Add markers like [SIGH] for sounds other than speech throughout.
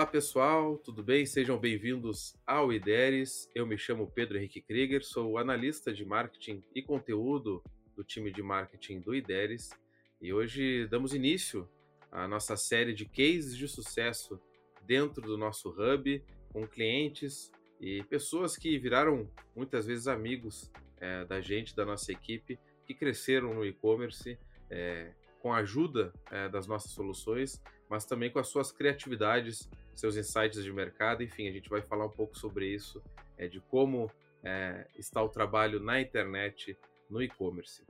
Olá pessoal, tudo bem? Sejam bem-vindos ao IDERES. Eu me chamo Pedro Henrique Krieger, sou analista de marketing e conteúdo do time de marketing do IDERES e hoje damos início à nossa série de cases de sucesso dentro do nosso hub com clientes e pessoas que viraram muitas vezes amigos é, da gente, da nossa equipe, que cresceram no e-commerce é, com a ajuda é, das nossas soluções, mas também com as suas criatividades, seus insights de mercado. Enfim, a gente vai falar um pouco sobre isso, é, de como é, está o trabalho na internet, no e-commerce.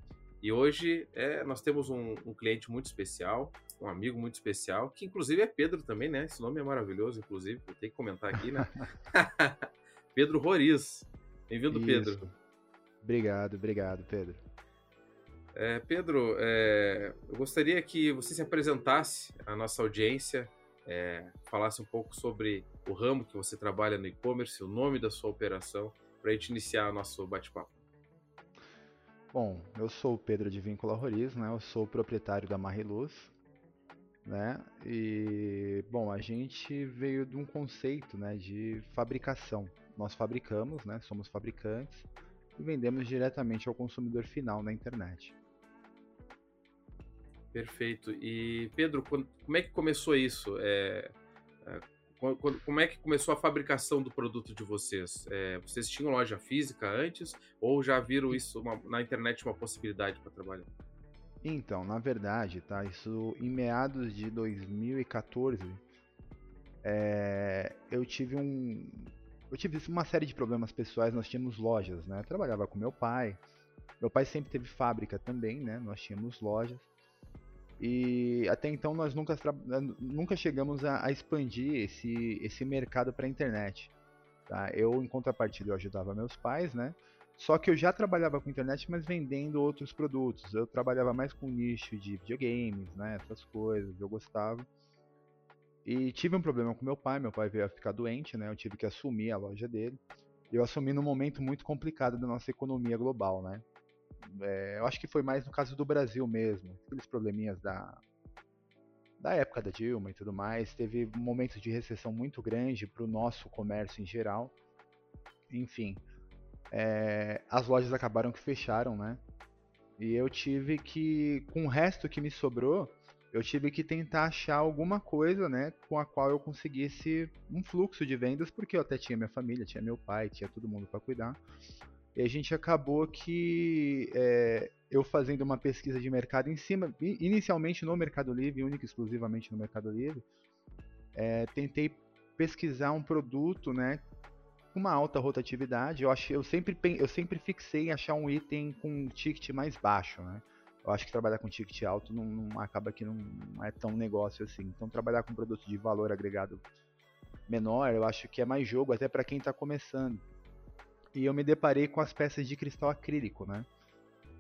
E hoje é, nós temos um, um, cliente muito especial, um amigo muito especial, que inclusive é Pedro também, né? Esse nome é maravilhoso, inclusive, eu tenho que comentar aqui, né? [LAUGHS] Pedro Roriz. Bem-vindo, Pedro. Obrigado, obrigado, Pedro. É, Pedro, é, eu gostaria que você se apresentasse à nossa audiência, é, falasse um pouco sobre o ramo que você trabalha no e-commerce, o nome da sua operação, para a gente iniciar o nosso bate-papo. Bom, eu sou o Pedro de Víncula Roriz, né? Eu sou proprietário da Mariluz, né? E bom, a gente veio de um conceito, né, de fabricação. Nós fabricamos, né? Somos fabricantes e vendemos diretamente ao consumidor final na internet. Perfeito. E Pedro, como é que começou isso? É, é como é que começou a fabricação do produto de vocês? É, vocês tinham loja física antes ou já viram isso uma, na internet uma possibilidade para trabalhar? Então, na verdade, tá? Isso em meados de 2014, é, eu tive um, eu tive uma série de problemas pessoais. Nós tínhamos lojas, né? Eu trabalhava com meu pai. Meu pai sempre teve fábrica também, né? Nós tínhamos lojas. E até então nós nunca, nunca chegamos a, a expandir esse, esse mercado para a internet. Tá? Eu, em contrapartida, eu ajudava meus pais, né? Só que eu já trabalhava com internet, mas vendendo outros produtos. Eu trabalhava mais com nicho de videogames, né? Essas coisas, eu gostava. E tive um problema com meu pai, meu pai veio a ficar doente, né? Eu tive que assumir a loja dele. Eu assumi num momento muito complicado da nossa economia global, né? É, eu acho que foi mais no caso do Brasil mesmo. Aqueles probleminhas da, da época da Dilma e tudo mais. Teve um momento de recessão muito grande para o nosso comércio em geral. Enfim, é, as lojas acabaram que fecharam, né? E eu tive que, com o resto que me sobrou, eu tive que tentar achar alguma coisa, né, com a qual eu conseguisse um fluxo de vendas, porque eu até tinha minha família, tinha meu pai, tinha todo mundo para cuidar. E a gente acabou que é, eu fazendo uma pesquisa de mercado em cima, inicialmente no Mercado Livre, única e exclusivamente no Mercado Livre, é, tentei pesquisar um produto, né, com uma alta rotatividade. Eu achei, eu sempre, eu sempre fixei em achar um item com um ticket mais baixo, né. Eu acho que trabalhar com ticket alto não, não acaba que não, não é tão negócio assim. Então trabalhar com produto de valor agregado menor, eu acho que é mais jogo até para quem está começando e eu me deparei com as peças de cristal acrílico, né?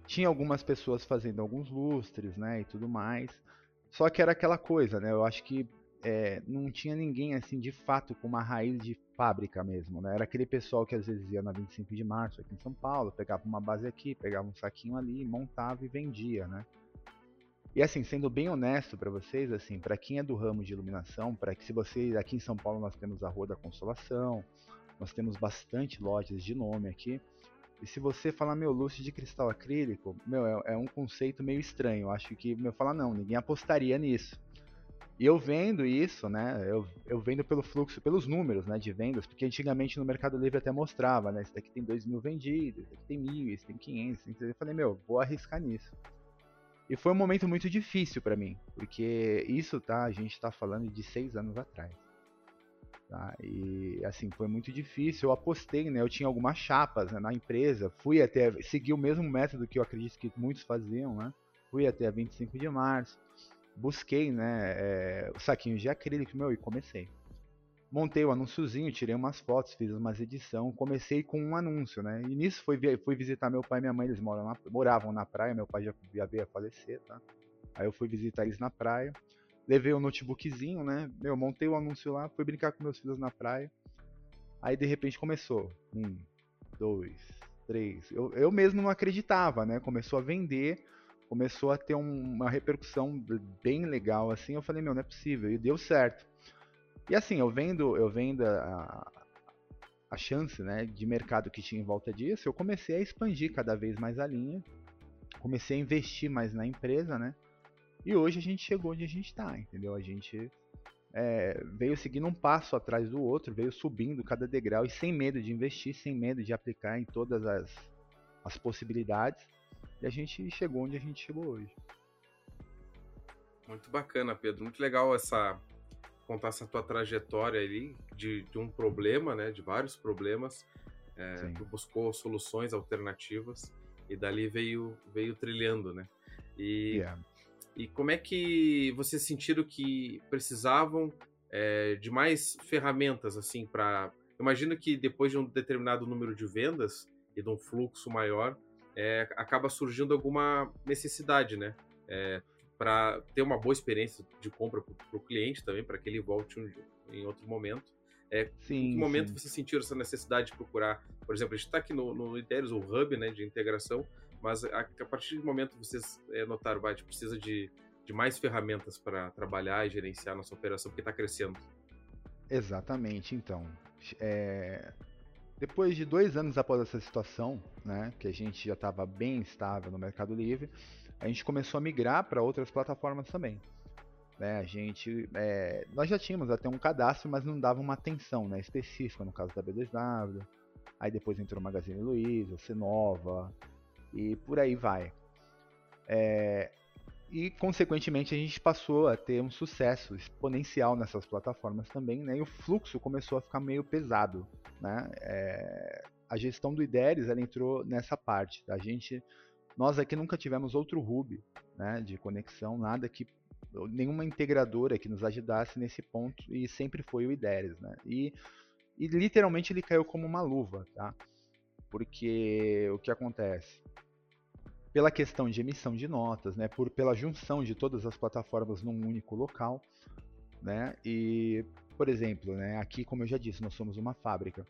Tinha algumas pessoas fazendo alguns lustres, né, e tudo mais. Só que era aquela coisa, né? Eu acho que é, não tinha ninguém assim de fato com uma raiz de fábrica mesmo, né? Era aquele pessoal que às vezes ia na 25 de março aqui em São Paulo, pegava uma base aqui, pegava um saquinho ali, montava e vendia, né? E assim, sendo bem honesto para vocês, assim, para quem é do ramo de iluminação, para que se você aqui em São Paulo nós temos a Rua da Consolação, nós temos bastante lojas de nome aqui. E se você falar, meu, lustre de cristal acrílico, meu, é, é um conceito meio estranho. Eu acho que, meu, falar, não, ninguém apostaria nisso. E eu vendo isso, né? Eu, eu vendo pelo fluxo, pelos números, né, de vendas, porque antigamente no Mercado Livre até mostrava, né? Esse daqui tem 2 mil vendidos, esse daqui tem mil, esse tem 500. Eu falei, meu, vou arriscar nisso. E foi um momento muito difícil para mim, porque isso, tá? A gente tá falando de seis anos atrás. Tá? E assim, foi muito difícil. Eu apostei, né? Eu tinha algumas chapas né, na empresa, fui até. Segui o mesmo método que eu acredito que muitos faziam, né? Fui até 25 de março, busquei, né? É, o saquinho de acrílico, meu, e comecei. Montei o anúnciozinho, tirei umas fotos, fiz umas edição, comecei com um anúncio, né? E nisso fui, fui visitar meu pai e minha mãe, eles moram na, moravam na praia, meu pai já, já veio a falecer, tá? Aí eu fui visitar eles na praia levei o um notebookzinho, né? Meu, montei o um anúncio lá, fui brincar com meus filhos na praia. Aí de repente começou. Um, dois, três. Eu, eu mesmo não acreditava, né? Começou a vender, começou a ter um, uma repercussão bem legal assim. Eu falei, meu, não é possível. E deu certo. E assim, eu vendo, eu vendo a, a chance né, de mercado que tinha em volta disso, eu comecei a expandir cada vez mais a linha, comecei a investir mais na empresa, né? E hoje a gente chegou onde a gente está, entendeu? A gente é, veio seguindo um passo atrás do outro, veio subindo cada degrau e sem medo de investir, sem medo de aplicar em todas as, as possibilidades. E a gente chegou onde a gente chegou hoje. Muito bacana, Pedro. Muito legal essa contar essa tua trajetória ali de, de um problema, né? De vários problemas. É, tu buscou soluções alternativas e dali veio veio trilhando, né? E yeah. E como é que vocês sentiram que precisavam é, de mais ferramentas, assim, para. Imagino que depois de um determinado número de vendas e de um fluxo maior, é, acaba surgindo alguma necessidade, né? É, para ter uma boa experiência de compra para o cliente também, para que ele volte um, em outro momento. É, sim, em que momento sim. vocês sentiram essa necessidade de procurar? Por exemplo, a gente está aqui no, no Ideias, o hub né, de integração, mas a, a partir do momento que vocês é, notaram, vai, precisa de, de mais ferramentas para trabalhar e gerenciar nossa operação, porque está crescendo. Exatamente, então. É... Depois de dois anos após essa situação, né, que a gente já estava bem estável no Mercado Livre, a gente começou a migrar para outras plataformas também. Né, a gente, é... nós já tínhamos até um cadastro, mas não dava uma atenção né, específica, no caso da B2W. Aí depois entrou o Magazine Luiza, Cenova, e por aí vai. É, e, consequentemente, a gente passou a ter um sucesso exponencial nessas plataformas também, né? E o fluxo começou a ficar meio pesado, né? É, a gestão do IDERES, ela entrou nessa parte. A gente, nós aqui nunca tivemos outro hub, né? De conexão, nada que nenhuma integradora que nos ajudasse nesse ponto e sempre foi o IDERES, né? E, e literalmente ele caiu como uma luva, tá? Porque o que acontece? Pela questão de emissão de notas, né, por, pela junção de todas as plataformas num único local, né, e, por exemplo, né, aqui, como eu já disse, nós somos uma fábrica,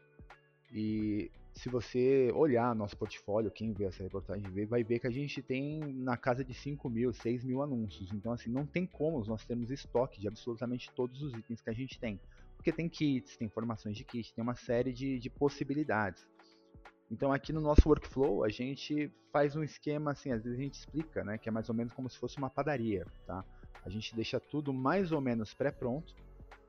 e se você olhar nosso portfólio, quem vê essa reportagem vê, vai ver que a gente tem na casa de 5 mil, 6 mil anúncios. Então, assim, não tem como nós termos estoque de absolutamente todos os itens que a gente tem. Porque tem kits, tem informações de kit, tem uma série de, de possibilidades. Então aqui no nosso workflow a gente faz um esquema assim, às vezes a gente explica, né, que é mais ou menos como se fosse uma padaria, tá? A gente deixa tudo mais ou menos pré-pronto,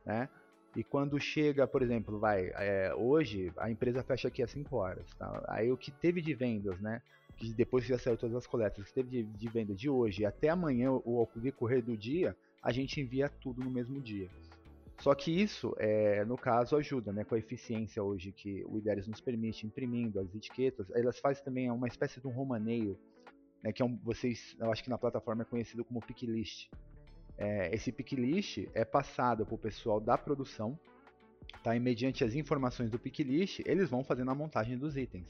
né? E quando chega, por exemplo, vai, é, hoje a empresa fecha aqui às 5 horas, tá? Aí o que teve de vendas, né? Que depois já saiu todas as coletas, que teve de, de venda de hoje até amanhã, o, o decorrer do dia, a gente envia tudo no mesmo dia. Só que isso, é, no caso, ajuda né, com a eficiência hoje que o IDERES nos permite, imprimindo as etiquetas. Elas fazem também uma espécie de um romaneio, né, que é um, vocês, eu acho que na plataforma é conhecido como pick list. É, esse pick list é passado para o pessoal da produção, tá? e mediante as informações do pick list, eles vão fazendo a montagem dos itens.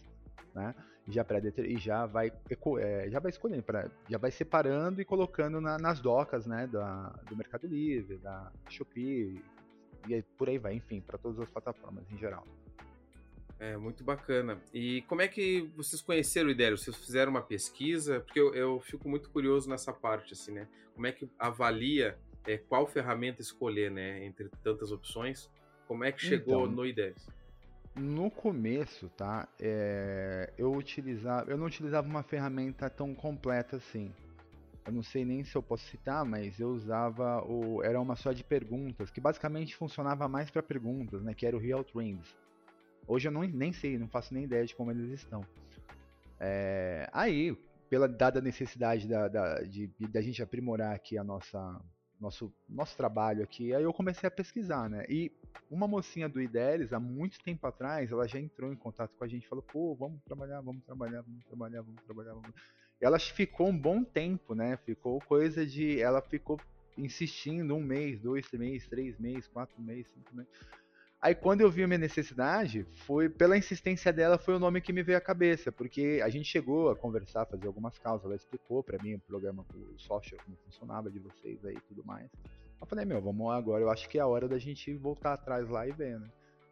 Né? Já e já vai é, já vai escolhendo pra, já vai separando e colocando na, nas docas né da, do Mercado Livre da Shopee e por aí vai, enfim, para todas as plataformas em geral. É, muito bacana. E como é que vocês conheceram o Idério? Vocês fizeram uma pesquisa? Porque eu, eu, fico muito curioso nessa parte, assim, né? Como é que avalia é, qual ferramenta escolher, né? Entre tantas opções. Como é que chegou então, no Idérios? No começo, tá? É, eu utilizava, eu não utilizava uma ferramenta tão completa assim eu não sei nem se eu posso citar, mas eu usava o era uma só de perguntas, que basicamente funcionava mais para perguntas, né, que era o Real Trends. Hoje eu não, nem sei, não faço nem ideia de como eles estão. É, aí, pela dada necessidade da, da, de, da gente aprimorar aqui a nossa nosso, nosso trabalho aqui, aí eu comecei a pesquisar, né? E uma mocinha do IDELES, há muito tempo atrás, ela já entrou em contato com a gente falou, pô, vamos trabalhar, vamos trabalhar, vamos trabalhar, vamos trabalhar, vamos ela ficou um bom tempo, né? Ficou coisa de. Ela ficou insistindo um mês, dois meses, três meses, quatro meses, cinco meses. Aí quando eu vi a minha necessidade, foi pela insistência dela foi o nome que me veio à cabeça, porque a gente chegou a conversar, fazer algumas causas, ela explicou para mim o programa, o software como funcionava de vocês aí e tudo mais. Eu falei, meu, vamos lá agora, eu acho que é a hora da gente voltar atrás lá e ver, né?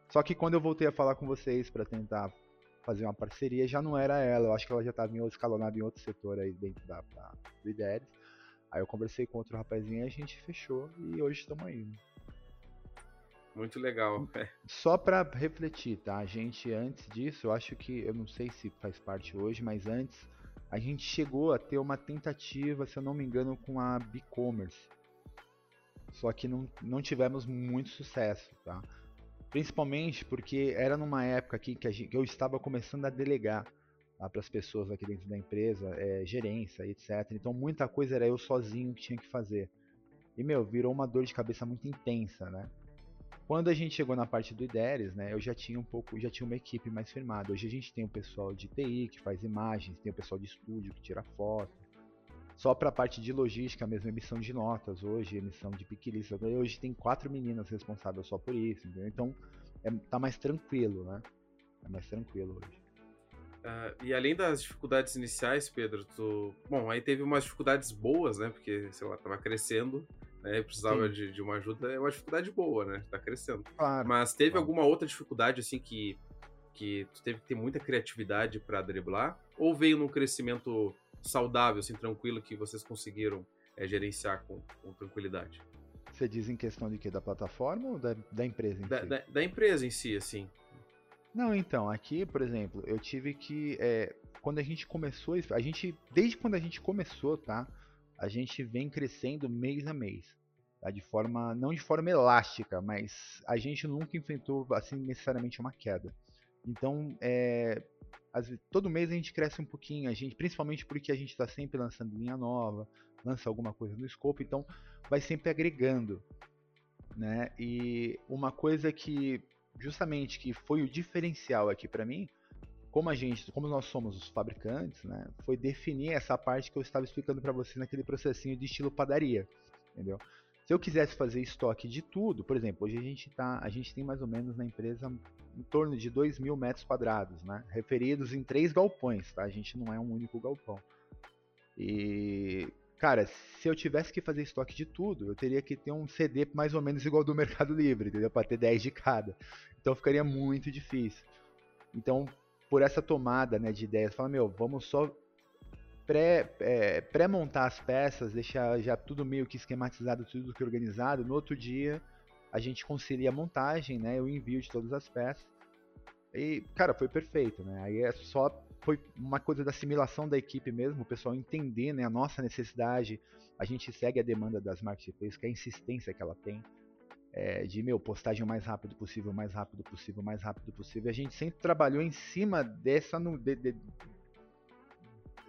Só que quando eu voltei a falar com vocês para tentar fazer uma parceria, já não era ela. Eu acho que ela já estava escalonada em outro setor aí dentro da, da do IDERES. Aí eu conversei com outro rapazinho e a gente fechou e hoje estamos aí. Né? Muito legal. É. [LAUGHS] Só para refletir, tá? A gente, antes disso, eu acho que, eu não sei se faz parte hoje, mas antes, a gente chegou a ter uma tentativa, se eu não me engano, com a B-Commerce. Só que não, não tivemos muito sucesso, tá? Principalmente porque era numa época aqui que, gente, que eu estava começando a delegar tá, para as pessoas aqui dentro da empresa, é, gerência, etc. Então muita coisa era eu sozinho que tinha que fazer. E, meu, virou uma dor de cabeça muito intensa, né? Quando a gente chegou na parte do IDERES, né, eu já tinha um pouco, já tinha uma equipe mais firmada. Hoje a gente tem o pessoal de TI que faz imagens, tem o pessoal de estúdio que tira foto. Só para a parte de logística mesmo, emissão de notas hoje, emissão de piquilista. Hoje tem quatro meninas responsáveis só por isso, entendeu? Então é, tá mais tranquilo, né? É mais tranquilo hoje. Uh, e além das dificuldades iniciais, Pedro, tu... bom, aí teve umas dificuldades boas, né? Porque, sei lá, tava crescendo né? Precisava de, de, uma ajuda, é uma dificuldade boa, né? Tá crescendo. Claro, Mas teve claro. alguma outra dificuldade, assim, que, que tu teve que ter muita criatividade para driblar? Ou veio num crescimento saudável, assim, tranquilo, que vocês conseguiram é, gerenciar com, com, tranquilidade? Você diz em questão de quê? Da plataforma ou da, da empresa em da, si? Da, da, empresa em si, assim. Não, então, aqui, por exemplo, eu tive que. É, quando a gente começou, a gente. Desde quando a gente começou, tá? A gente vem crescendo mês a mês. Tá? De forma, não de forma elástica, mas a gente nunca enfrentou assim necessariamente uma queda. Então, é, as, todo mês a gente cresce um pouquinho, a gente, principalmente porque a gente está sempre lançando linha nova, lança alguma coisa no escopo, então vai sempre agregando. Né? E uma coisa que justamente que foi o diferencial aqui para mim como a gente, como nós somos os fabricantes, né, foi definir essa parte que eu estava explicando para vocês naquele processinho de estilo padaria, entendeu? Se eu quisesse fazer estoque de tudo, por exemplo, hoje a gente tá, a gente tem mais ou menos na empresa em torno de 2 mil metros quadrados, né, referidos em três galpões, tá? A gente não é um único galpão. E cara, se eu tivesse que fazer estoque de tudo, eu teria que ter um CD mais ou menos igual do [LAUGHS] Mercado Livre, entendeu? Para ter 10 de cada. Então ficaria muito difícil. Então, por essa tomada né, de ideias. Fala, meu, vamos só pré, é, pré-montar as peças, deixar já tudo meio que esquematizado, tudo que organizado. No outro dia, a gente concilia a montagem, né, o envio de todas as peças. E, cara, foi perfeito, né? Aí é só foi uma coisa da assimilação da equipe mesmo, o pessoal entender né, a nossa necessidade. A gente segue a demanda das marketplaces, que é a insistência que ela tem é, de meu postagem o mais rápido possível, mais rápido possível, mais rápido possível. A gente sempre trabalhou em cima dessa de, de,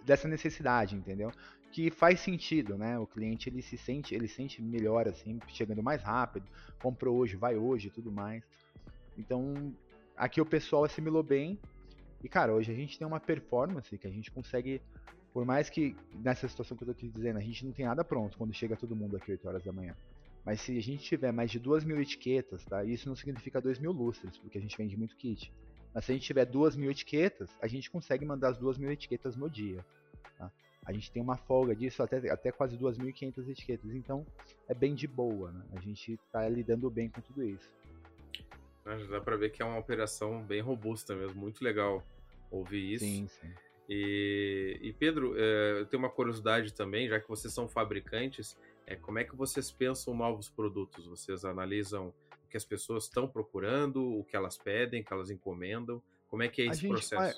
dessa necessidade, entendeu? Que faz sentido, né? O cliente ele se sente, ele sente melhor assim, chegando mais rápido, comprou hoje, vai hoje, tudo mais. Então, aqui o pessoal assimilou bem. E cara, hoje a gente tem uma performance que a gente consegue por mais que nessa situação que eu tô te dizendo, a gente não tem nada pronto quando chega todo mundo aqui 8 horas da manhã. Mas se a gente tiver mais de 2 mil etiquetas, tá? Isso não significa 2 mil lustres, porque a gente vende muito kit. Mas se a gente tiver 2 mil etiquetas, a gente consegue mandar as 2 mil etiquetas no dia. Tá? A gente tem uma folga disso até, até quase 2.500 etiquetas. Então é bem de boa, né? A gente está lidando bem com tudo isso. Dá para ver que é uma operação bem robusta mesmo, muito legal ouvir isso. Sim, sim. E, e Pedro, é, eu tenho uma curiosidade também, já que vocês são fabricantes, é, como é que vocês pensam novos produtos? Vocês analisam o que as pessoas estão procurando, o que elas pedem, o que elas encomendam? Como é que é esse processo? Vai,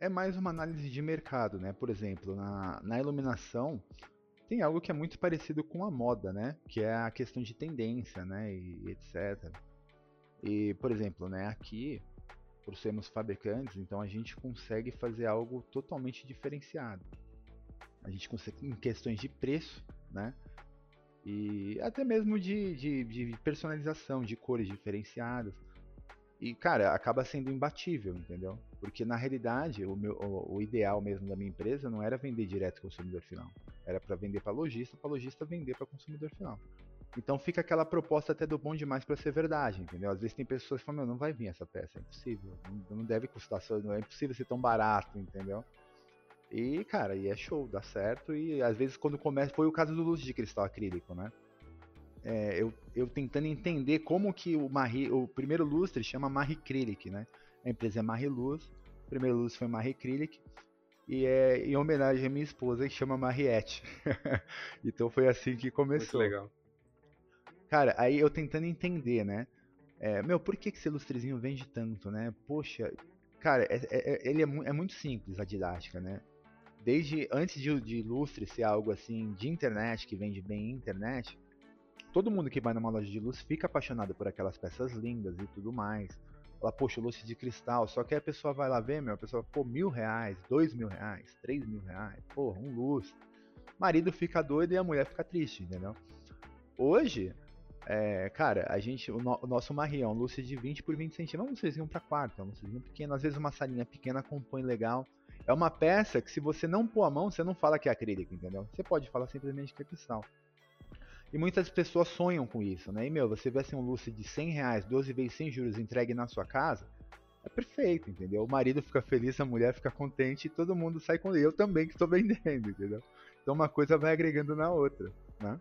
é mais uma análise de mercado, né? Por exemplo, na, na iluminação tem algo que é muito parecido com a moda, né? Que é a questão de tendência, né? E, e etc. E, por exemplo, né? Aqui, por sermos fabricantes, então a gente consegue fazer algo totalmente diferenciado. A gente consegue, em questões de preço, né? E até mesmo de, de, de, personalização, de cores diferenciadas. E, cara, acaba sendo imbatível, entendeu? Porque na realidade, o, meu, o, o ideal mesmo da minha empresa não era vender direto ao consumidor final. Era para vender para lojista, para lojista vender para consumidor final. Então fica aquela proposta até do bom demais para ser verdade, entendeu? Às vezes tem pessoas que falam, meu, não vai vir essa peça, é impossível. Não, não deve custar, não é impossível ser tão barato, entendeu? E, cara, e é show, dá certo. E às vezes quando começa. Foi o caso do luz de cristal acrílico, né? É, eu, eu tentando entender como que o Marie, o primeiro lustre chama Marie Acrylic, né? A empresa é Marie Luz, o primeiro lustre foi Marie Acrylic, e é em homenagem à minha esposa que chama Mariette. [LAUGHS] então foi assim que começou. Muito legal. Cara, aí eu tentando entender, né? É, meu, por que, que esse lustrezinho vende tanto, né? Poxa, cara, é, é, é ele é, é, muito simples a didática, né? Desde antes de, de lustre ser algo assim de internet, que vende bem internet, todo mundo que vai numa loja de luz fica apaixonado por aquelas peças lindas e tudo mais. Ela, poxa, lustre de cristal. Só que a pessoa vai lá ver, meu, a pessoa, pô, mil reais, dois mil reais, três mil reais, porra, um lustre. Marido fica doido e a mulher fica triste, entendeu? Hoje, é, cara, a gente, o, no, o nosso Marie é um lustre de 20 por 20 centímetros, é um lustrezinho para quarto, é um lustrezinho pequeno, às vezes uma salinha pequena compõe legal. É uma peça que se você não pôr a mão, você não fala que é acrílico, entendeu? Você pode falar simplesmente que é cristal. E muitas pessoas sonham com isso, né? E, meu, você vê assim um lustre de 100 reais, 12 vezes sem juros entregue na sua casa, é perfeito, entendeu? O marido fica feliz, a mulher fica contente e todo mundo sai com. Eu também que estou [LAUGHS] vendendo, entendeu? Então uma coisa vai agregando na outra, né?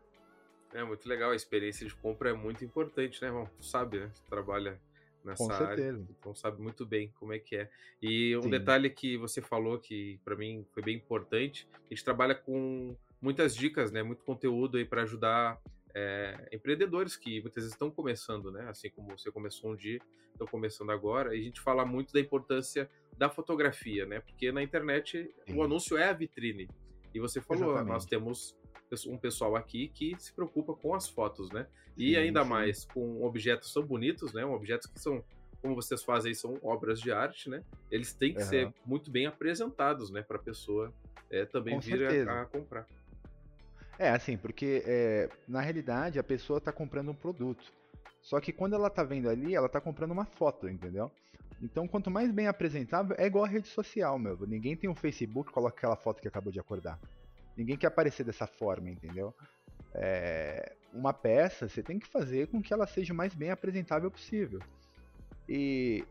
É muito legal, a experiência de compra é muito importante, né, irmão? Tu sabe, né? Tu trabalha nessa área, então sabe muito bem como é que é. E um Sim. detalhe que você falou que para mim foi bem importante, a gente trabalha com muitas dicas, né? Muito conteúdo aí para ajudar é, empreendedores que muitas vezes estão começando, né? Assim como você começou um dia, estão começando agora. E a gente fala muito da importância da fotografia, né? Porque na internet Sim. o anúncio é a vitrine. E você falou, Exatamente. nós temos um pessoal aqui que se preocupa com as fotos, né? E sim, ainda sim. mais com objetos tão bonitos, né? Objetos que são, como vocês fazem, são obras de arte, né? Eles têm que uhum. ser muito bem apresentados, né? Para a pessoa é, também com vir a, a, comprar. É, assim, porque é, na realidade a pessoa está comprando um produto. Só que quando ela está vendo ali, ela está comprando uma foto, entendeu? Então, quanto mais bem apresentável, é igual a rede social, meu. Ninguém tem um Facebook coloca aquela foto que acabou de acordar. Ninguém quer aparecer dessa forma, entendeu? É, uma peça, você tem que fazer com que ela seja o mais bem apresentável possível. E,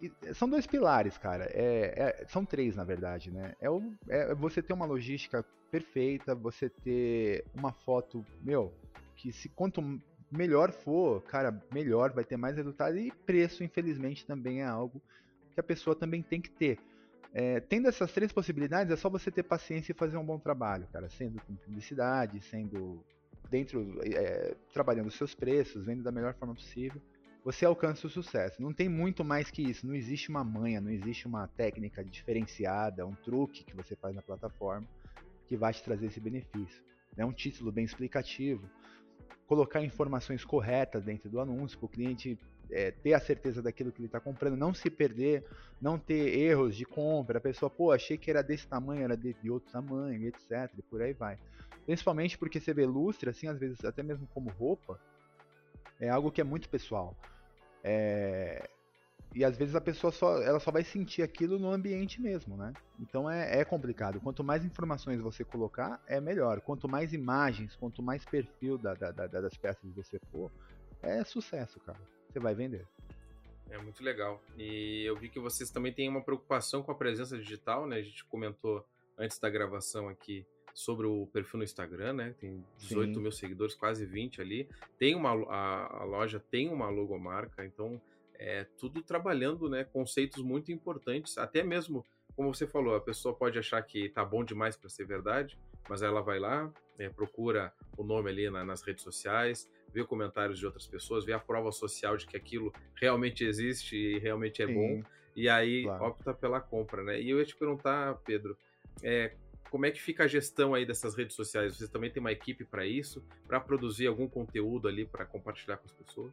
e são dois pilares, cara. É, é, são três, na verdade, né? É, o, é você ter uma logística perfeita, você ter uma foto, meu, que se quanto melhor for, cara, melhor vai ter mais resultado. E preço, infelizmente, também é algo que a pessoa também tem que ter. É, tendo essas três possibilidades, é só você ter paciência e fazer um bom trabalho, cara. Sendo com publicidade, sendo dentro, é, trabalhando os seus preços, vendo da melhor forma possível, você alcança o sucesso. Não tem muito mais que isso. Não existe uma manha, não existe uma técnica diferenciada, um truque que você faz na plataforma que vai te trazer esse benefício. É um título bem explicativo, colocar informações corretas dentro do anúncio para o cliente é, ter a certeza daquilo que ele está comprando, não se perder, não ter erros de compra. A pessoa, pô, achei que era desse tamanho, era de, de outro tamanho, etc. E por aí vai. Principalmente porque você vê lustre, assim, às vezes até mesmo como roupa, é algo que é muito pessoal. É... E às vezes a pessoa só, ela só vai sentir aquilo no ambiente mesmo, né? Então é, é complicado. Quanto mais informações você colocar, é melhor. Quanto mais imagens, quanto mais perfil da, da, da, das peças você pôr, é sucesso, cara você vai vender. É muito legal. E eu vi que vocês também têm uma preocupação com a presença digital, né? A gente comentou antes da gravação aqui sobre o perfil no Instagram, né? Tem 18 Sim. mil seguidores, quase 20 ali. Tem uma a, a, loja tem uma logomarca, então é tudo trabalhando, né? Conceitos muito importantes, até mesmo como você falou, a pessoa pode achar que tá bom demais para ser verdade, mas ela vai lá, é, procura o nome ali na, nas redes sociais, vê comentários de outras pessoas, vê a prova social de que aquilo realmente existe e realmente é Sim, bom, e aí claro. opta pela compra, né? E eu ia te perguntar, Pedro, é, como é que fica a gestão aí dessas redes sociais? Você também tem uma equipe para isso, para produzir algum conteúdo ali para compartilhar com as pessoas?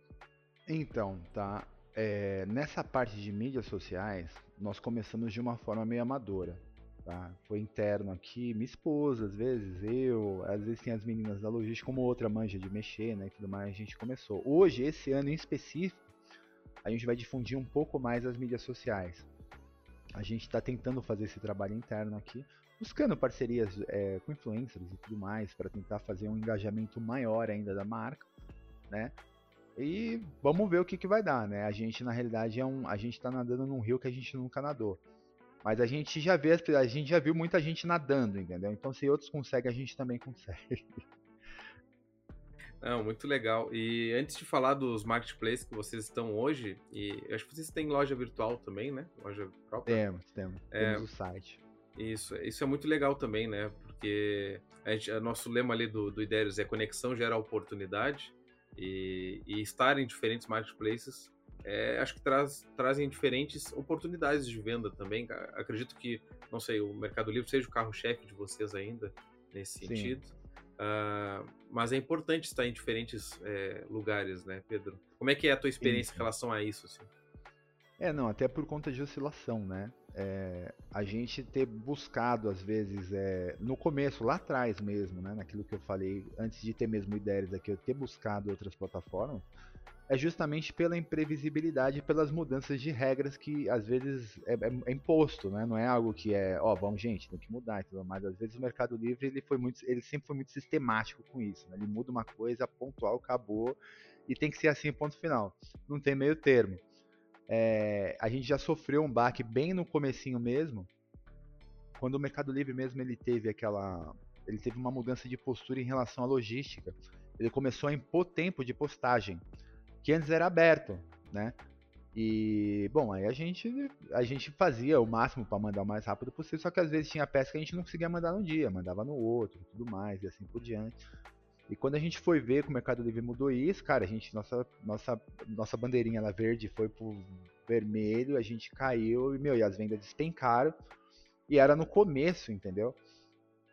Então, tá. É, nessa parte de mídias sociais, nós começamos de uma forma meio amadora. Tá? Foi interno aqui, minha esposa, às vezes, eu, às vezes tem as meninas da logística, como outra manja de mexer, né, tudo mais, a gente começou. Hoje, esse ano em específico, a gente vai difundir um pouco mais as mídias sociais. A gente está tentando fazer esse trabalho interno aqui, buscando parcerias é, com influencers e tudo mais, para tentar fazer um engajamento maior ainda da marca, né? E vamos ver o que, que vai dar, né? A gente, na realidade, é um, a gente está nadando num rio que a gente nunca nadou. Mas a gente já vê, a gente já viu muita gente nadando, entendeu? Então se outros conseguem, a gente também [LAUGHS] consegue. Não, muito legal. E antes de falar dos marketplaces que vocês estão hoje, e acho que vocês têm loja virtual também, né? Loja própria. Temos, temos. É, temos o site. Isso, isso é muito legal também, né? Porque a gente, a nosso lema ali do, do Ideiros é conexão gera oportunidade. E, e estar em diferentes marketplaces é, acho que traz, trazem diferentes oportunidades de venda também. Acredito que, não sei, o Mercado Livre seja o carro-chefe de vocês ainda nesse Sim. sentido. Uh, mas é importante estar em diferentes é, lugares, né, Pedro? Como é que é a tua experiência Sim. em relação a isso? Assim? É, não, até por conta de oscilação, né? É, a gente ter buscado, às vezes, é, no começo, lá atrás mesmo, né? Naquilo que eu falei, antes de ter mesmo ideias aqui, eu ter buscado outras plataformas, é justamente pela imprevisibilidade, pelas mudanças de regras que às vezes é, é, é, imposto, né? Não é algo que é, ó, oh, vamos gente, tem que mudar mais. Às vezes o Mercado Livre ele foi muito, ele sempre foi muito sistemático com isso. Né? Ele muda uma coisa pontual, acabou e tem que ser assim, ponto final. Não tem meio termo. É, a gente já sofreu um baque bem no comecinho mesmo, quando o Mercado Livre mesmo ele teve aquela, ele teve uma mudança de postura em relação à logística. Ele começou a impor tempo de postagem que antes era aberto, né? E, bom, aí a gente, a gente fazia o máximo para mandar o mais rápido possível, só que às vezes tinha peça que a gente não conseguia mandar no dia, mandava no outro, tudo mais, e assim por diante. E quando a gente foi ver que o Mercado Livre mudou isso, cara, a gente, nossa, nossa, nossa bandeirinha lá verde foi pro vermelho, a gente caiu e, meu, e as vendas despencaram. E era no começo, entendeu?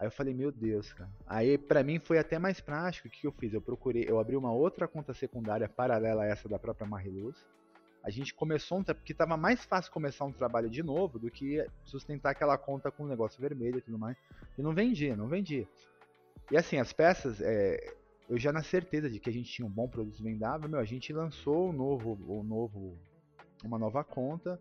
Aí eu falei, meu Deus, cara. Aí para mim foi até mais prático. O que eu fiz? Eu procurei, eu abri uma outra conta secundária paralela a essa da própria Mariluz. A gente começou um porque tava mais fácil começar um trabalho de novo do que sustentar aquela conta com o negócio vermelho e tudo mais. E não vendia, não vendia. E assim, as peças, é, eu já na certeza de que a gente tinha um bom produto vendável, meu, a gente lançou um novo, um novo, uma nova conta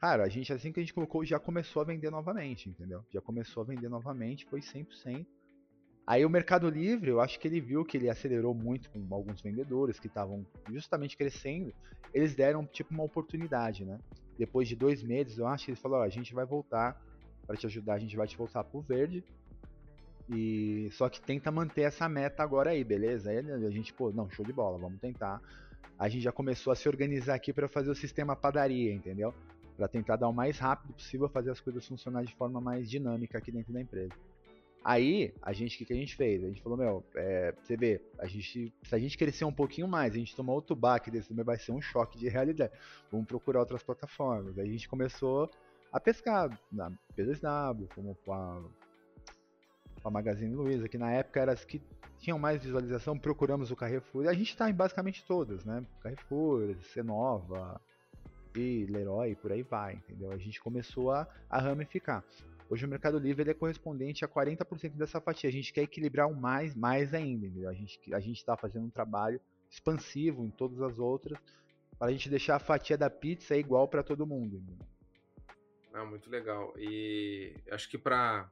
Cara, a gente, assim que a gente colocou, já começou a vender novamente, entendeu? Já começou a vender novamente, foi 100%. Aí o Mercado Livre, eu acho que ele viu que ele acelerou muito com alguns vendedores que estavam justamente crescendo. Eles deram tipo uma oportunidade, né? Depois de dois meses, eu acho que eles falaram: a gente vai voltar para te ajudar, a gente vai te voltar pro verde. E só que tenta manter essa meta agora aí, beleza? Aí a gente, pô, não, show de bola, vamos tentar. A gente já começou a se organizar aqui para fazer o sistema padaria, entendeu? Para tentar dar o mais rápido possível fazer as coisas funcionarem de forma mais dinâmica aqui dentro da empresa. Aí, a gente, o que, que a gente fez? A gente falou, meu, é, você vê, a gente, se a gente crescer um pouquinho mais, a gente tomar outro baque desse também vai ser um choque de realidade. Vamos procurar outras plataformas. Aí a gente começou a pescar na P2W, como com a, com a Magazine Luiza, que na época eram as que tinham mais visualização, procuramos o Carrefour. A gente está em basicamente todas, né? Carrefour, Cenova, XP, Leroy, por aí vai, entendeu? A gente começou a, a ramificar. Hoje o Mercado Livre é correspondente a 40% dessa fatia. A gente quer equilibrar o mais, mais ainda, entendeu? A gente a está fazendo um trabalho expansivo em todas as outras para a gente deixar a fatia da pizza igual para todo mundo. Entendeu? Ah, muito legal. E acho que para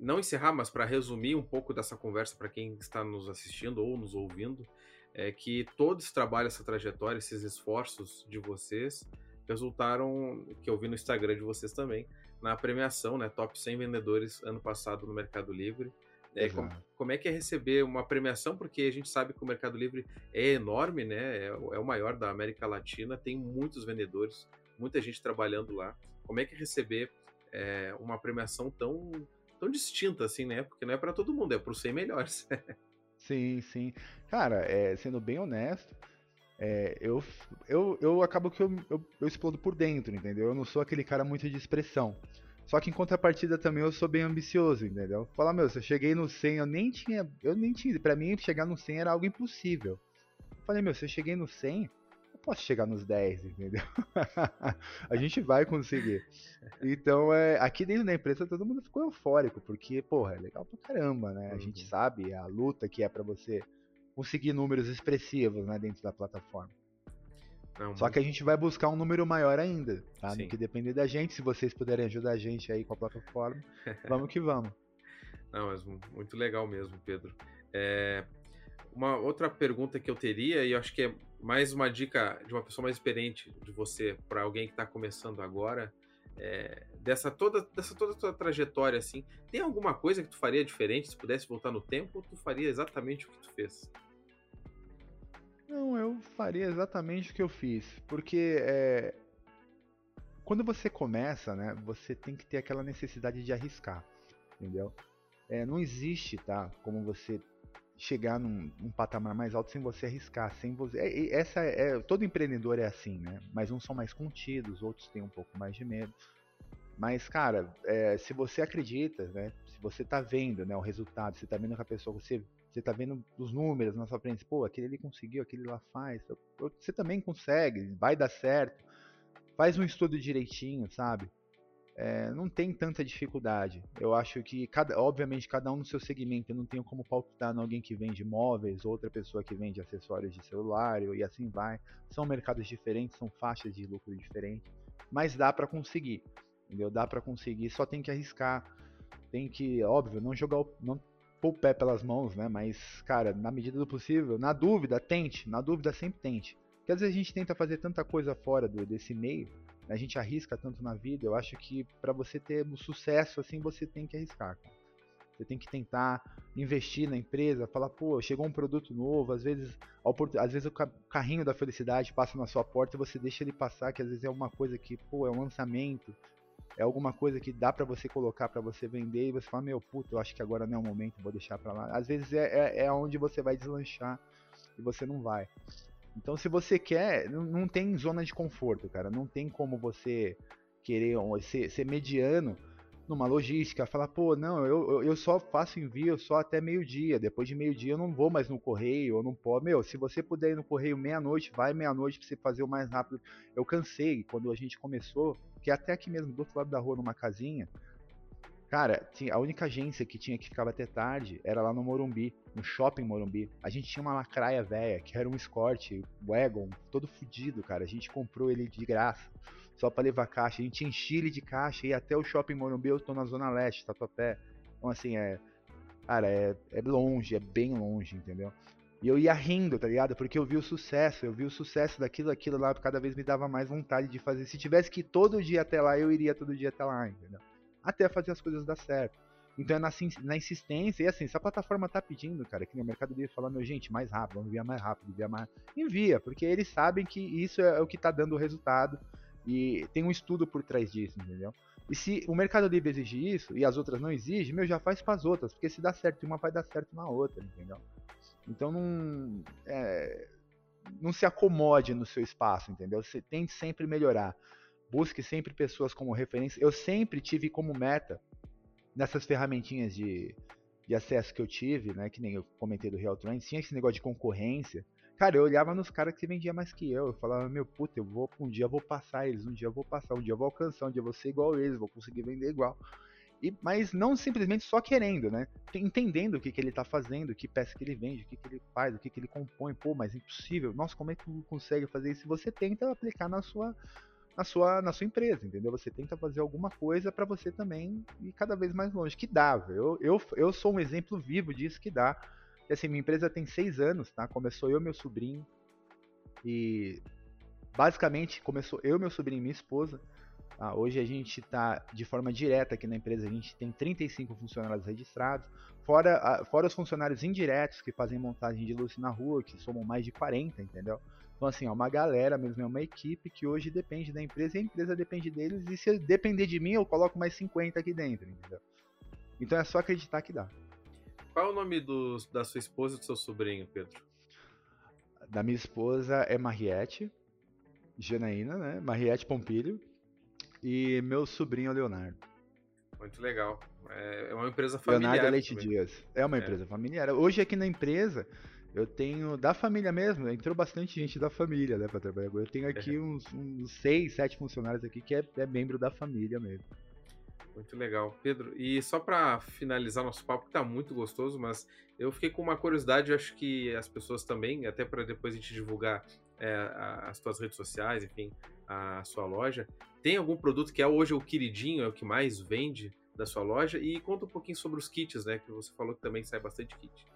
não encerrar, mas para resumir um pouco dessa conversa para quem está nos assistindo ou nos ouvindo, é que todo esse trabalho, essa trajetória, esses esforços de vocês resultaram, que eu vi no Instagram de vocês também, na premiação, né, Top 100 Vendedores ano passado no Mercado Livre. É, como, como, é que é receber uma premiação? Porque a gente sabe que o Mercado Livre é enorme, né? É, é, o maior da América Latina, tem muitos vendedores, muita gente trabalhando lá. Como é que é receber é, uma premiação tão, tão distinta assim, né? Porque não é para todo mundo, é para os 100 melhores. [LAUGHS] Sim, sim. Cara, é, sendo bem honesto, é, eu, eu, eu acabo que eu, eu, eu, explodo por dentro, entendeu? Eu não sou aquele cara muito de expressão. Só que em contrapartida também eu sou bem ambicioso, entendeu? Falar, meu, se eu cheguei no 100, eu nem tinha. Eu nem tinha. Pra mim, chegar no 100 era algo impossível. Falei, meu, se eu cheguei no 100, posso chegar nos 10, entendeu? [LAUGHS] a gente vai conseguir. Então, é, aqui dentro da empresa todo mundo ficou eufórico, porque, porra, é legal pra caramba, né? A uhum. gente sabe a luta que é para você conseguir números expressivos né, dentro da plataforma. Não, Só que a gente vai buscar um número maior ainda, tá? Sim. No que depender da gente, se vocês puderem ajudar a gente aí com a plataforma, [LAUGHS] vamos que vamos. Não, mas muito legal mesmo, Pedro. É, uma outra pergunta que eu teria, e eu acho que é mais uma dica de uma pessoa mais experiente de você para alguém que está começando agora, é, dessa toda dessa toda tua trajetória assim, tem alguma coisa que tu faria diferente se pudesse voltar no tempo tu faria exatamente o que tu fez? Não, eu faria exatamente o que eu fiz, porque é, quando você começa, né, você tem que ter aquela necessidade de arriscar, entendeu? É, não existe, tá? Como você chegar num, num, patamar mais alto sem você arriscar, sem você. É, essa é todo empreendedor é assim, né? Mas uns são mais contidos, outros têm um pouco mais de medo. Mas cara, é, se você acredita, né? Se você tá vendo, né, o resultado, você tá vendo que a pessoa, você você tá vendo os números na sua frente, pô, aquele ali conseguiu, aquele lá faz, você também consegue, vai dar certo. Faz um estudo direitinho, sabe? É, não tem tanta dificuldade. Eu acho que, cada, obviamente, cada um no seu segmento. Eu não tenho como palpitar em alguém que vende móveis, outra pessoa que vende acessórios de celular e assim vai. São mercados diferentes, são faixas de lucro diferentes, mas dá para conseguir. Entendeu? Dá para conseguir, só tem que arriscar. Tem que, óbvio, não jogar o, não pôr o pé pelas mãos, né? Mas, cara, na medida do possível, na dúvida, tente. Na dúvida, sempre tente. Porque às vezes a gente tenta fazer tanta coisa fora do, desse meio a gente arrisca tanto na vida, eu acho que para você ter um sucesso assim, você tem que arriscar. Você tem que tentar investir na empresa, falar, pô, chegou um produto novo, às vezes, às vezes o carrinho da felicidade passa na sua porta e você deixa ele passar, que às vezes é uma coisa que, pô, é um lançamento, é alguma coisa que dá para você colocar para você vender e você fala, meu, puto, eu acho que agora não é o momento, vou deixar para lá. Às vezes é, é, é onde você vai deslanchar e você não vai. Então, se você quer, não tem zona de conforto, cara. Não tem como você querer ser, ser mediano numa logística, falar, pô, não, eu, eu só faço envio só até meio-dia. Depois de meio-dia eu não vou mais no correio, eu não posso. Meu, se você puder ir no correio meia-noite, vai meia-noite pra você fazer o mais rápido. Eu cansei quando a gente começou, que até aqui mesmo do outro lado da rua, numa casinha, Cara, a única agência que tinha que ficava até tarde era lá no Morumbi, no shopping Morumbi. A gente tinha uma lacraia velha, que era um Escort, Wagon, todo fudido, cara. A gente comprou ele de graça, só para levar caixa. A gente enchia ele de caixa e até o shopping Morumbi eu tô na Zona Leste, Tatuapé. Então, assim, é. Cara, é, é longe, é bem longe, entendeu? E eu ia rindo, tá ligado? Porque eu vi o sucesso, eu vi o sucesso daquilo, aquilo lá, cada vez me dava mais vontade de fazer. Se tivesse que ir todo dia até lá, eu iria todo dia até lá, entendeu? Até fazer as coisas dar certo. Então é na, na insistência, e assim, se a plataforma tá pedindo, cara, que no mercado dele falar, meu gente, mais rápido, vamos enviar mais rápido, enviar mais. Envia, porque eles sabem que isso é o que tá dando o resultado. E tem um estudo por trás disso, entendeu? E se o Mercado Livre exige isso e as outras não exigem, meu, já faz para as outras, porque se dá certo uma, vai dar certo na outra, entendeu? Então não. É, não se acomode no seu espaço, entendeu? Você tem sempre melhorar busque sempre pessoas como referência. Eu sempre tive como meta, nessas ferramentinhas de, de acesso que eu tive, né, que nem eu comentei do Real Trends, tinha esse negócio de concorrência. Cara, eu olhava nos caras que vendiam mais que eu. Eu falava, meu puta, eu vou, um dia eu vou passar eles, um dia eu vou passar, um dia eu vou alcançar, um dia eu vou ser igual eles, vou conseguir vender igual. E, mas não simplesmente só querendo, né? Entendendo o que, que ele está fazendo, que peça que ele vende, o que, que ele faz, o que, que ele compõe. Pô, mas é impossível. Nossa, como é que tu consegue fazer isso? Você tenta aplicar na sua, na sua, na sua empresa, entendeu? Você tenta fazer alguma coisa para você também ir cada vez mais longe, que dá, eu, eu, eu sou um exemplo vivo disso que dá. E, assim, minha empresa tem seis anos, tá? Começou eu e meu sobrinho, e basicamente começou eu, meu sobrinho e minha esposa. Tá? Hoje a gente está de forma direta aqui na empresa, a gente tem 35 funcionários registrados, fora, fora os funcionários indiretos que fazem montagem de luz na rua, que somam mais de 40, entendeu? Então, assim, é uma galera mesmo, é uma equipe que hoje depende da empresa e a empresa depende deles. E se depender de mim, eu coloco mais 50 aqui dentro, entendeu? Então é só acreditar que dá. Qual é o nome do, da sua esposa e do seu sobrinho, Pedro? Da minha esposa é Mariette, Janaína, né? Mariette Pompilho. E meu sobrinho é Leonardo. Muito legal. É uma empresa familiar. Leonardo Leite também. Dias. É uma é. empresa é. familiar. Hoje aqui na empresa, eu tenho da família mesmo, entrou bastante gente da família, né, pra trabalhar. Eu tenho aqui é. uns, uns seis, sete funcionários aqui que é, é membro da família mesmo. Muito legal. Pedro, e só para finalizar nosso papo, que tá muito gostoso, mas eu fiquei com uma curiosidade, eu acho que as pessoas também, até para depois a gente divulgar é, as suas redes sociais, enfim, a sua loja. Tem algum produto que é hoje o queridinho, é o que mais vende da sua loja? E conta um pouquinho sobre os kits, né? Que você falou que também sai bastante kit.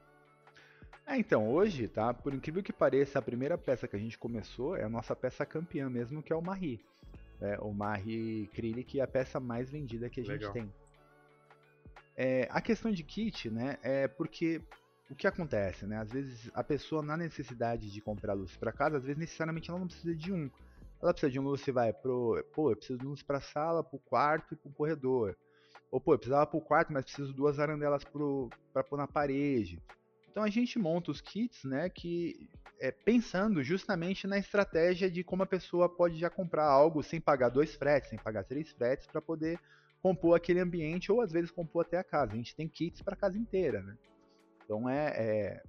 É, então, hoje, tá? Por incrível que pareça, a primeira peça que a gente começou é a nossa peça campeã mesmo, que é o Marie. É, o Marie Acrylic é a peça mais vendida que a Legal. gente tem. É, a questão de kit, né, é porque o que acontece, né? Às vezes a pessoa na necessidade de comprar luz para casa, às vezes necessariamente ela não precisa de um. Ela precisa de um luz, você vai pro, pô, eu preciso de luz para sala, pro quarto e pro corredor. Ou pô, eu precisava pro quarto, mas preciso de duas arandelas pro para pôr na parede. Então a gente monta os kits, né, que é, pensando justamente na estratégia de como a pessoa pode já comprar algo sem pagar dois fretes, sem pagar três fretes, para poder compor aquele ambiente ou às vezes compor até a casa. A gente tem kits para a casa inteira, né? Então é, é,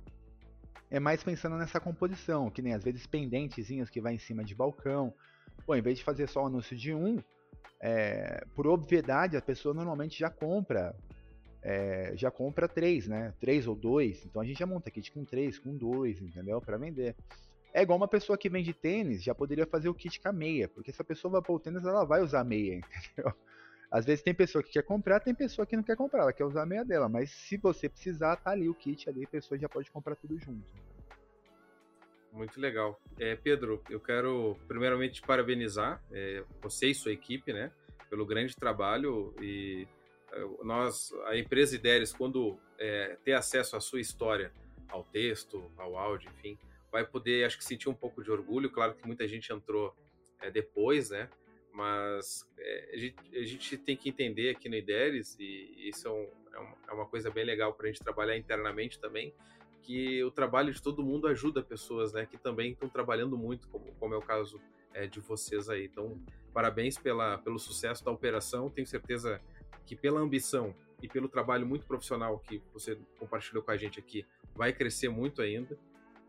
é, mais pensando nessa composição, que nem às vezes pendentezinhas que vai em cima de balcão. Pô, em vez de fazer só o anúncio de um, é, por obviedade a pessoa normalmente já compra é, já compra três, né? Três ou dois. Então a gente já monta kit com três, com dois, entendeu? Para vender. É igual uma pessoa que vende tênis, já poderia fazer o kit com a meia, porque se a pessoa vai pôr o tênis, ela vai usar a meia, [LAUGHS] entendeu? Às vezes tem pessoa que quer comprar, tem pessoa que não quer comprar, ela quer usar a meia dela, mas se você precisar, tá ali o kit ali, a pessoa já pode comprar tudo junto. Muito legal. É, Pedro, eu quero primeiramente te parabenizar, é, você e sua equipe, né, pelo grande trabalho e nós, a empresa Ideres, quando é, ter acesso à sua história, ao texto, ao áudio, enfim, vai poder, acho que sentir um pouco de orgulho. Claro que muita gente entrou é, depois, né? Mas é, a, gente, a, gente, tem que entender aqui no Ideres, e isso é, um, é, uma, é coisa bem legal para a gente trabalhar internamente também, que o trabalho de todo mundo ajuda pessoas, né? Que também estão trabalhando muito, como, como é o caso é, de vocês aí. Então, parabéns pela, pelo sucesso da operação. Tenho certeza que pela ambição e pelo trabalho muito profissional que você compartilhou com a gente aqui, vai crescer muito ainda.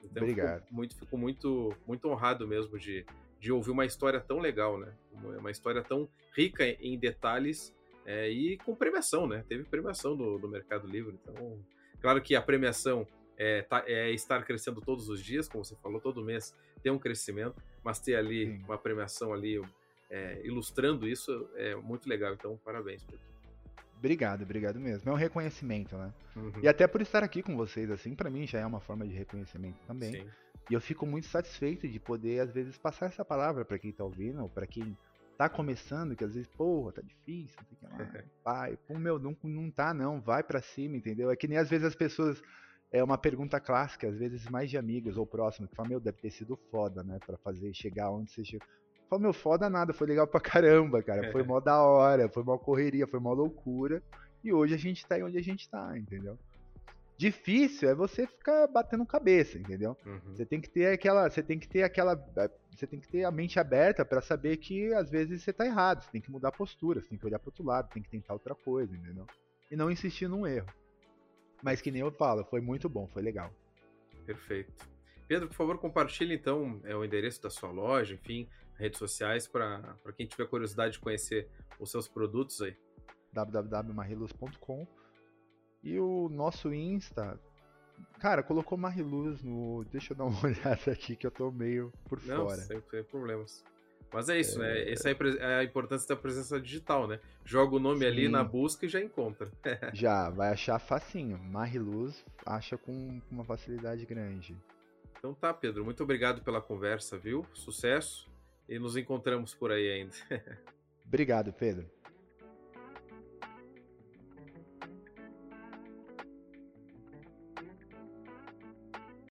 Então, Obrigado. Fico muito, fico muito, muito honrado mesmo de, de ouvir uma história tão legal, né? Uma história tão rica em detalhes é, e com premiação, né? Teve premiação do, do Mercado Livre. Então, claro que a premiação é, tá, é, estar crescendo todos os dias, como você falou, todo mês tem um crescimento, mas ter ali Sim. uma premiação ali é, ilustrando isso é muito legal. Então, parabéns, Pedro. Obrigado, obrigado mesmo. É um reconhecimento, né? Uhum. E até por estar aqui com vocês, assim, para mim já é uma forma de reconhecimento também. Sim. E eu fico muito satisfeito de poder, às vezes, passar essa palavra para quem tá ouvindo, ou pra quem tá começando, que às vezes, porra, tá difícil, não sei o que lá. [LAUGHS] Vai, pô, meu, não, não tá não, vai para cima, entendeu? É que nem às vezes as pessoas. É uma pergunta clássica, às vezes mais de amigos ou próximos, que falam, meu, deve ter sido foda, né? Pra fazer chegar onde você chegou. Falei, meu, foda nada, foi legal pra caramba, cara. Foi mó da hora, foi mó correria, foi mó loucura. E hoje a gente tá aí onde a gente tá, entendeu? Difícil é você ficar batendo cabeça, entendeu? Uhum. Você tem que ter aquela, você tem que ter aquela, é, você tem que ter a mente aberta para saber que às vezes você tá errado, você tem que mudar a postura, você tem que olhar pro outro lado, tem que tentar outra coisa, entendeu? E não insistir num erro. Mas que nem eu falo, foi muito bom, foi legal. Perfeito. Pedro, por favor, compartilhe então é, o endereço da sua loja, enfim, redes sociais para quem tiver curiosidade de conhecer os seus produtos aí. www.mariluz.com e o nosso Insta, cara, colocou Mariluz no. Deixa eu dar uma [LAUGHS] olhada aqui que eu tô meio por Não, fora. Sem, sem problemas. Mas é isso, né? é... né? Essa é a importância da presença digital, né? Joga o nome Sim. ali na busca e já encontra. [LAUGHS] já, vai achar facinho. Mariluz acha com uma facilidade grande. Então tá, Pedro. Muito obrigado pela conversa, viu? Sucesso e nos encontramos por aí ainda. [LAUGHS] Obrigado, Pedro.